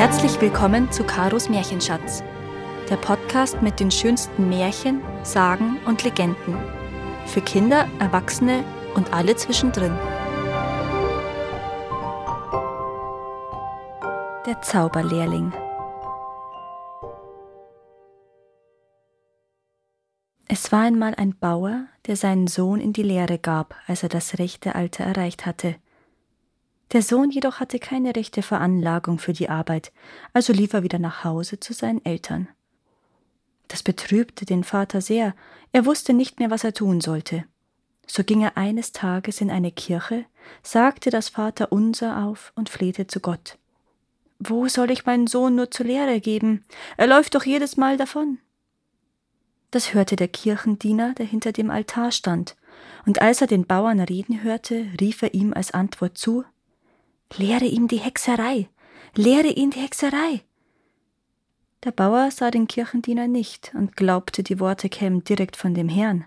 Herzlich willkommen zu Karos Märchenschatz, der Podcast mit den schönsten Märchen, Sagen und Legenden. Für Kinder, Erwachsene und alle zwischendrin. Der Zauberlehrling. Es war einmal ein Bauer, der seinen Sohn in die Lehre gab, als er das rechte Alter erreicht hatte – der Sohn jedoch hatte keine rechte Veranlagung für die Arbeit, also lief er wieder nach Hause zu seinen Eltern. Das betrübte den Vater sehr, er wusste nicht mehr, was er tun sollte. So ging er eines Tages in eine Kirche, sagte das Vaterunser auf und flehte zu Gott. Wo soll ich meinen Sohn nur zur Lehre geben? Er läuft doch jedes Mal davon. Das hörte der Kirchendiener, der hinter dem Altar stand, und als er den Bauern reden hörte, rief er ihm als Antwort zu Lehre ihm die Hexerei, lehre ihn die Hexerei. Der Bauer sah den Kirchendiener nicht und glaubte, die Worte kämen direkt von dem Herrn.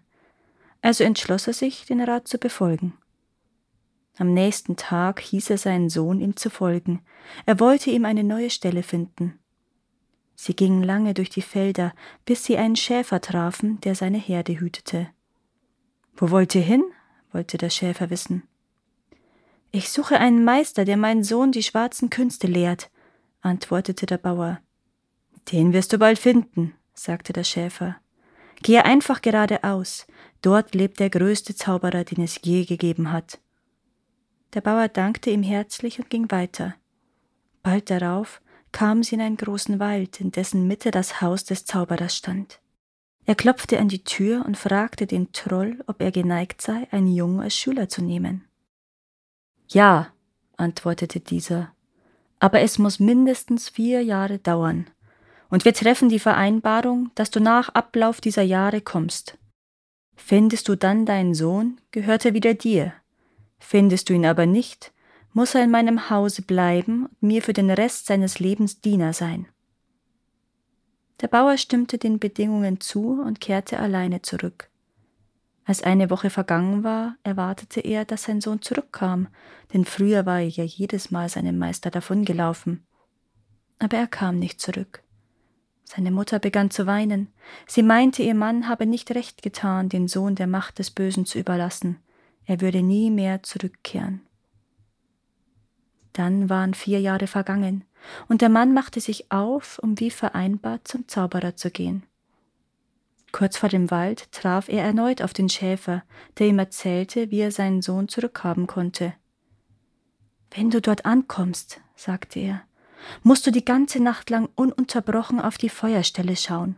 Also entschloss er sich, den Rat zu befolgen. Am nächsten Tag hieß er seinen Sohn, ihm zu folgen. Er wollte ihm eine neue Stelle finden. Sie gingen lange durch die Felder, bis sie einen Schäfer trafen, der seine Herde hütete. Wo wollt ihr hin? wollte der Schäfer wissen. Ich suche einen Meister, der meinen Sohn die schwarzen Künste lehrt, antwortete der Bauer. Den wirst du bald finden, sagte der Schäfer. Gehe einfach geradeaus, dort lebt der größte Zauberer, den es je gegeben hat. Der Bauer dankte ihm herzlich und ging weiter. Bald darauf kamen sie in einen großen Wald, in dessen Mitte das Haus des Zauberers stand. Er klopfte an die Tür und fragte den Troll, ob er geneigt sei, einen Jungen als Schüler zu nehmen. Ja, antwortete dieser, aber es muss mindestens vier Jahre dauern, und wir treffen die Vereinbarung, dass du nach Ablauf dieser Jahre kommst. Findest du dann deinen Sohn, gehört er wieder dir. Findest du ihn aber nicht, muss er in meinem Hause bleiben und mir für den Rest seines Lebens Diener sein. Der Bauer stimmte den Bedingungen zu und kehrte alleine zurück. Als eine Woche vergangen war, erwartete er, dass sein Sohn zurückkam, denn früher war er ja jedes Mal seinem Meister davongelaufen. Aber er kam nicht zurück. Seine Mutter begann zu weinen. Sie meinte, ihr Mann habe nicht recht getan, den Sohn der Macht des Bösen zu überlassen. Er würde nie mehr zurückkehren. Dann waren vier Jahre vergangen, und der Mann machte sich auf, um wie vereinbart zum Zauberer zu gehen. Kurz vor dem Wald traf er erneut auf den Schäfer, der ihm erzählte, wie er seinen Sohn zurückhaben konnte. Wenn du dort ankommst, sagte er, musst du die ganze Nacht lang ununterbrochen auf die Feuerstelle schauen.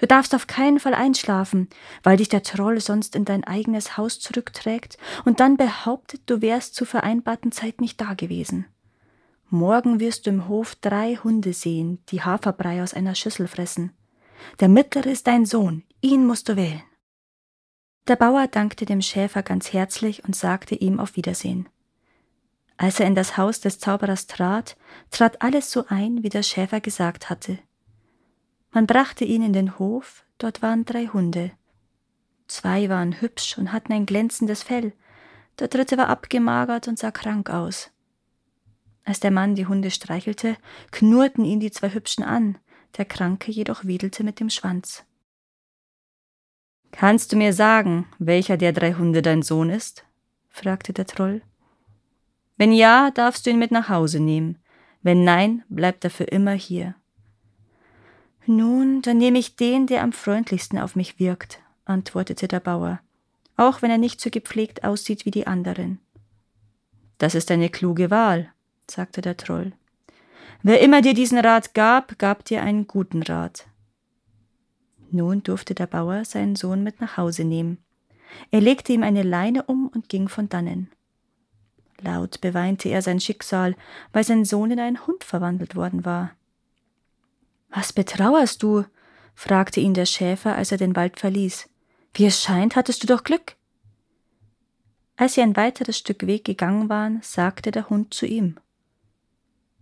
Du darfst auf keinen Fall einschlafen, weil dich der Troll sonst in dein eigenes Haus zurückträgt und dann behauptet, du wärst zur vereinbarten Zeit nicht dagewesen. Morgen wirst du im Hof drei Hunde sehen, die Haferbrei aus einer Schüssel fressen. Der mittlere ist dein Sohn, ihn musst du wählen. Der Bauer dankte dem Schäfer ganz herzlich und sagte ihm auf Wiedersehen. Als er in das Haus des Zauberers trat, trat alles so ein, wie der Schäfer gesagt hatte. Man brachte ihn in den Hof, dort waren drei Hunde. Zwei waren hübsch und hatten ein glänzendes Fell, der dritte war abgemagert und sah krank aus. Als der Mann die Hunde streichelte, knurrten ihn die zwei Hübschen an, der Kranke jedoch wedelte mit dem Schwanz. Kannst du mir sagen, welcher der drei Hunde dein Sohn ist? fragte der Troll. Wenn ja, darfst du ihn mit nach Hause nehmen. Wenn nein, bleibt er für immer hier. Nun, dann nehme ich den, der am freundlichsten auf mich wirkt, antwortete der Bauer, auch wenn er nicht so gepflegt aussieht wie die anderen. Das ist eine kluge Wahl, sagte der Troll. Wer immer dir diesen Rat gab, gab dir einen guten Rat. Nun durfte der Bauer seinen Sohn mit nach Hause nehmen. Er legte ihm eine Leine um und ging von dannen. Laut beweinte er sein Schicksal, weil sein Sohn in einen Hund verwandelt worden war. Was betrauerst du? fragte ihn der Schäfer, als er den Wald verließ. Wie es scheint, hattest du doch Glück. Als sie ein weiteres Stück Weg gegangen waren, sagte der Hund zu ihm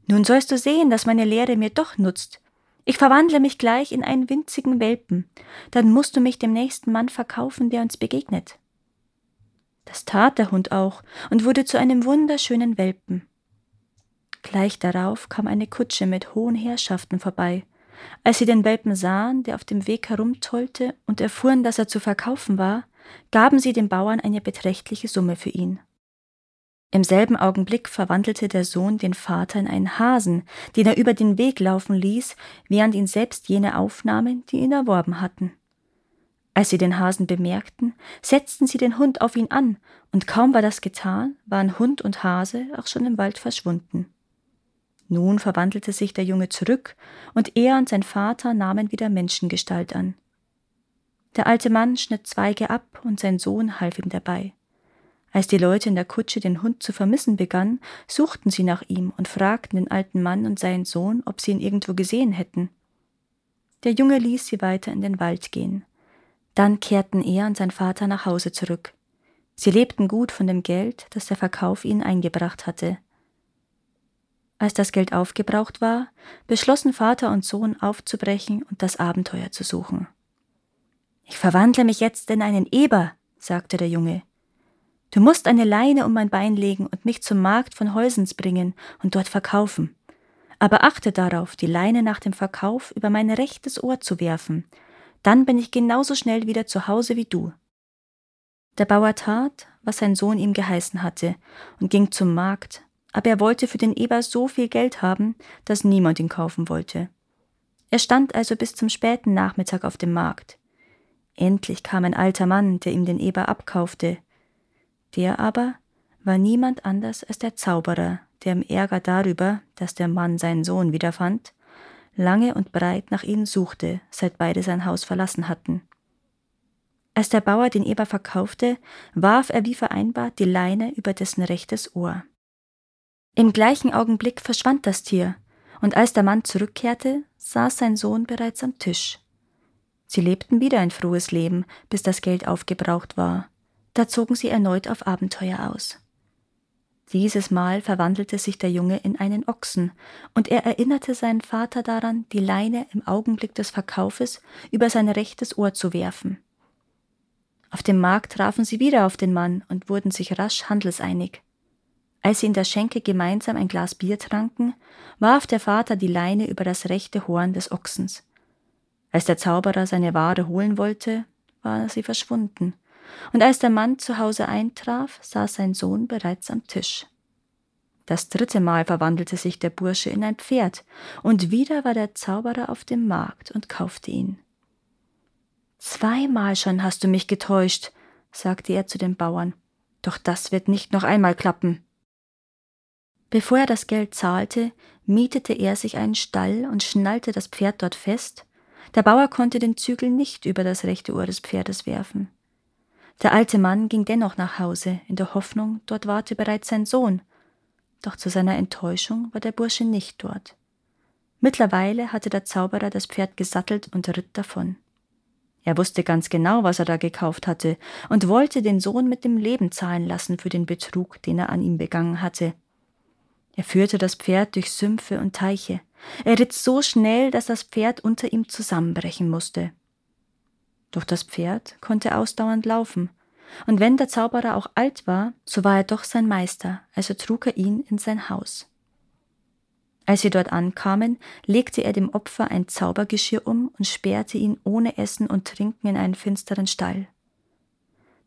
Nun sollst du sehen, dass meine Lehre mir doch nutzt. Ich verwandle mich gleich in einen winzigen Welpen, dann musst du mich dem nächsten Mann verkaufen, der uns begegnet. Das tat der Hund auch und wurde zu einem wunderschönen Welpen. Gleich darauf kam eine Kutsche mit hohen Herrschaften vorbei. Als sie den Welpen sahen, der auf dem Weg herumtollte, und erfuhren, dass er zu verkaufen war, gaben sie dem Bauern eine beträchtliche Summe für ihn. Im selben Augenblick verwandelte der Sohn den Vater in einen Hasen, den er über den Weg laufen ließ, während ihn selbst jene aufnahmen, die ihn erworben hatten. Als sie den Hasen bemerkten, setzten sie den Hund auf ihn an, und kaum war das getan, waren Hund und Hase auch schon im Wald verschwunden. Nun verwandelte sich der Junge zurück, und er und sein Vater nahmen wieder Menschengestalt an. Der alte Mann schnitt Zweige ab, und sein Sohn half ihm dabei. Als die Leute in der Kutsche den Hund zu vermissen begannen, suchten sie nach ihm und fragten den alten Mann und seinen Sohn, ob sie ihn irgendwo gesehen hätten. Der Junge ließ sie weiter in den Wald gehen. Dann kehrten er und sein Vater nach Hause zurück. Sie lebten gut von dem Geld, das der Verkauf ihnen eingebracht hatte. Als das Geld aufgebraucht war, beschlossen Vater und Sohn aufzubrechen und das Abenteuer zu suchen. Ich verwandle mich jetzt in einen Eber, sagte der Junge. Du musst eine Leine um mein Bein legen und mich zum Markt von Heusens bringen und dort verkaufen. Aber achte darauf, die Leine nach dem Verkauf über mein rechtes Ohr zu werfen. Dann bin ich genauso schnell wieder zu Hause wie du. Der Bauer tat, was sein Sohn ihm geheißen hatte, und ging zum Markt, aber er wollte für den Eber so viel Geld haben, dass niemand ihn kaufen wollte. Er stand also bis zum späten Nachmittag auf dem Markt. Endlich kam ein alter Mann, der ihm den Eber abkaufte, der aber war niemand anders als der Zauberer, der im Ärger darüber, dass der Mann seinen Sohn wiederfand, lange und breit nach ihnen suchte, seit beide sein Haus verlassen hatten. Als der Bauer den Eber verkaufte, warf er wie vereinbart die Leine über dessen rechtes Ohr. Im gleichen Augenblick verschwand das Tier, und als der Mann zurückkehrte, saß sein Sohn bereits am Tisch. Sie lebten wieder ein frohes Leben, bis das Geld aufgebraucht war, da zogen sie erneut auf Abenteuer aus. Dieses Mal verwandelte sich der Junge in einen Ochsen, und er erinnerte seinen Vater daran, die Leine im Augenblick des Verkaufes über sein rechtes Ohr zu werfen. Auf dem Markt trafen sie wieder auf den Mann und wurden sich rasch handelseinig. Als sie in der Schenke gemeinsam ein Glas Bier tranken, warf der Vater die Leine über das rechte Horn des Ochsens. Als der Zauberer seine Ware holen wollte, war sie verschwunden, und als der Mann zu Hause eintraf, saß sein Sohn bereits am Tisch. Das dritte Mal verwandelte sich der Bursche in ein Pferd, und wieder war der Zauberer auf dem Markt und kaufte ihn. Zweimal schon hast du mich getäuscht, sagte er zu den Bauern, doch das wird nicht noch einmal klappen. Bevor er das Geld zahlte, mietete er sich einen Stall und schnallte das Pferd dort fest. Der Bauer konnte den Zügel nicht über das rechte Ohr des Pferdes werfen. Der alte Mann ging dennoch nach Hause, in der Hoffnung, dort warte bereits sein Sohn. Doch zu seiner Enttäuschung war der Bursche nicht dort. Mittlerweile hatte der Zauberer das Pferd gesattelt und ritt davon. Er wusste ganz genau, was er da gekauft hatte, und wollte den Sohn mit dem Leben zahlen lassen für den Betrug, den er an ihm begangen hatte. Er führte das Pferd durch Sümpfe und Teiche. Er ritt so schnell, dass das Pferd unter ihm zusammenbrechen musste. Doch das Pferd konnte ausdauernd laufen, und wenn der Zauberer auch alt war, so war er doch sein Meister, also trug er ihn in sein Haus. Als sie dort ankamen, legte er dem Opfer ein Zaubergeschirr um und sperrte ihn ohne Essen und Trinken in einen finsteren Stall.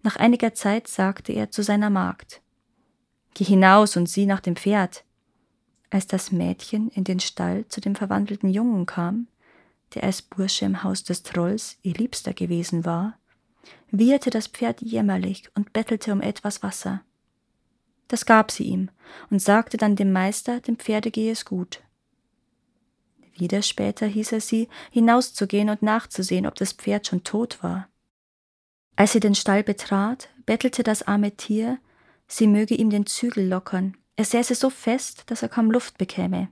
Nach einiger Zeit sagte er zu seiner Magd Geh hinaus und sieh nach dem Pferd. Als das Mädchen in den Stall zu dem verwandelten Jungen kam, der als Bursche im Haus des Trolls ihr Liebster gewesen war, wieherte das Pferd jämmerlich und bettelte um etwas Wasser. Das gab sie ihm und sagte dann dem Meister, dem Pferde gehe es gut. Wieder später hieß er sie, hinauszugehen und nachzusehen, ob das Pferd schon tot war. Als sie den Stall betrat, bettelte das arme Tier, sie möge ihm den Zügel lockern, er säße so fest, dass er kaum Luft bekäme.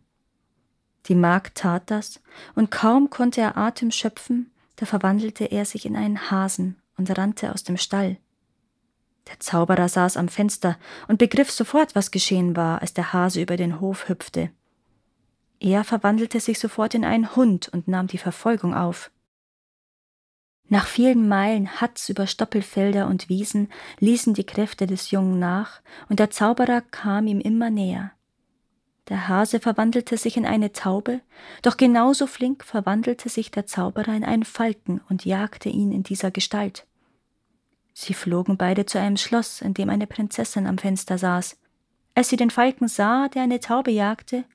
Die Magd tat das, und kaum konnte er Atem schöpfen, da verwandelte er sich in einen Hasen und rannte aus dem Stall. Der Zauberer saß am Fenster und begriff sofort, was geschehen war, als der Hase über den Hof hüpfte. Er verwandelte sich sofort in einen Hund und nahm die Verfolgung auf. Nach vielen Meilen Hatz über Stoppelfelder und Wiesen ließen die Kräfte des Jungen nach, und der Zauberer kam ihm immer näher. Der Hase verwandelte sich in eine Taube, doch genauso flink verwandelte sich der Zauberer in einen Falken und jagte ihn in dieser Gestalt. Sie flogen beide zu einem Schloss, in dem eine Prinzessin am Fenster saß. Als sie den Falken sah, der eine Taube jagte,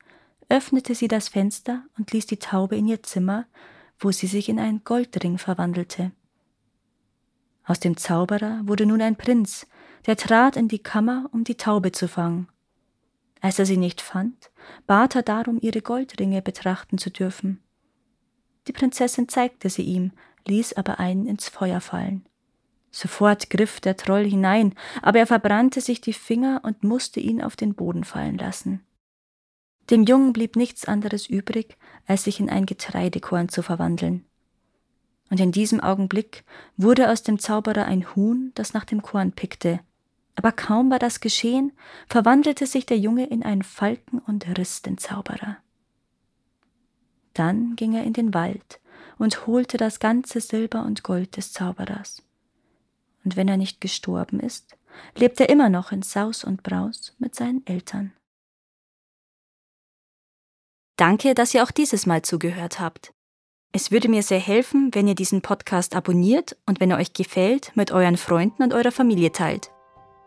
öffnete sie das Fenster und ließ die Taube in ihr Zimmer, wo sie sich in einen Goldring verwandelte. Aus dem Zauberer wurde nun ein Prinz, der trat in die Kammer, um die Taube zu fangen. Als er sie nicht fand, bat er darum, ihre Goldringe betrachten zu dürfen. Die Prinzessin zeigte sie ihm, ließ aber einen ins Feuer fallen. Sofort griff der Troll hinein, aber er verbrannte sich die Finger und musste ihn auf den Boden fallen lassen. Dem Jungen blieb nichts anderes übrig, als sich in ein Getreidekorn zu verwandeln. Und in diesem Augenblick wurde aus dem Zauberer ein Huhn, das nach dem Korn pickte. Aber kaum war das geschehen, verwandelte sich der Junge in einen Falken und riss den Zauberer. Dann ging er in den Wald und holte das ganze Silber und Gold des Zauberers. Und wenn er nicht gestorben ist, lebt er immer noch in Saus und Braus mit seinen Eltern. Danke, dass ihr auch dieses Mal zugehört habt. Es würde mir sehr helfen, wenn ihr diesen Podcast abonniert und wenn er euch gefällt, mit euren Freunden und eurer Familie teilt.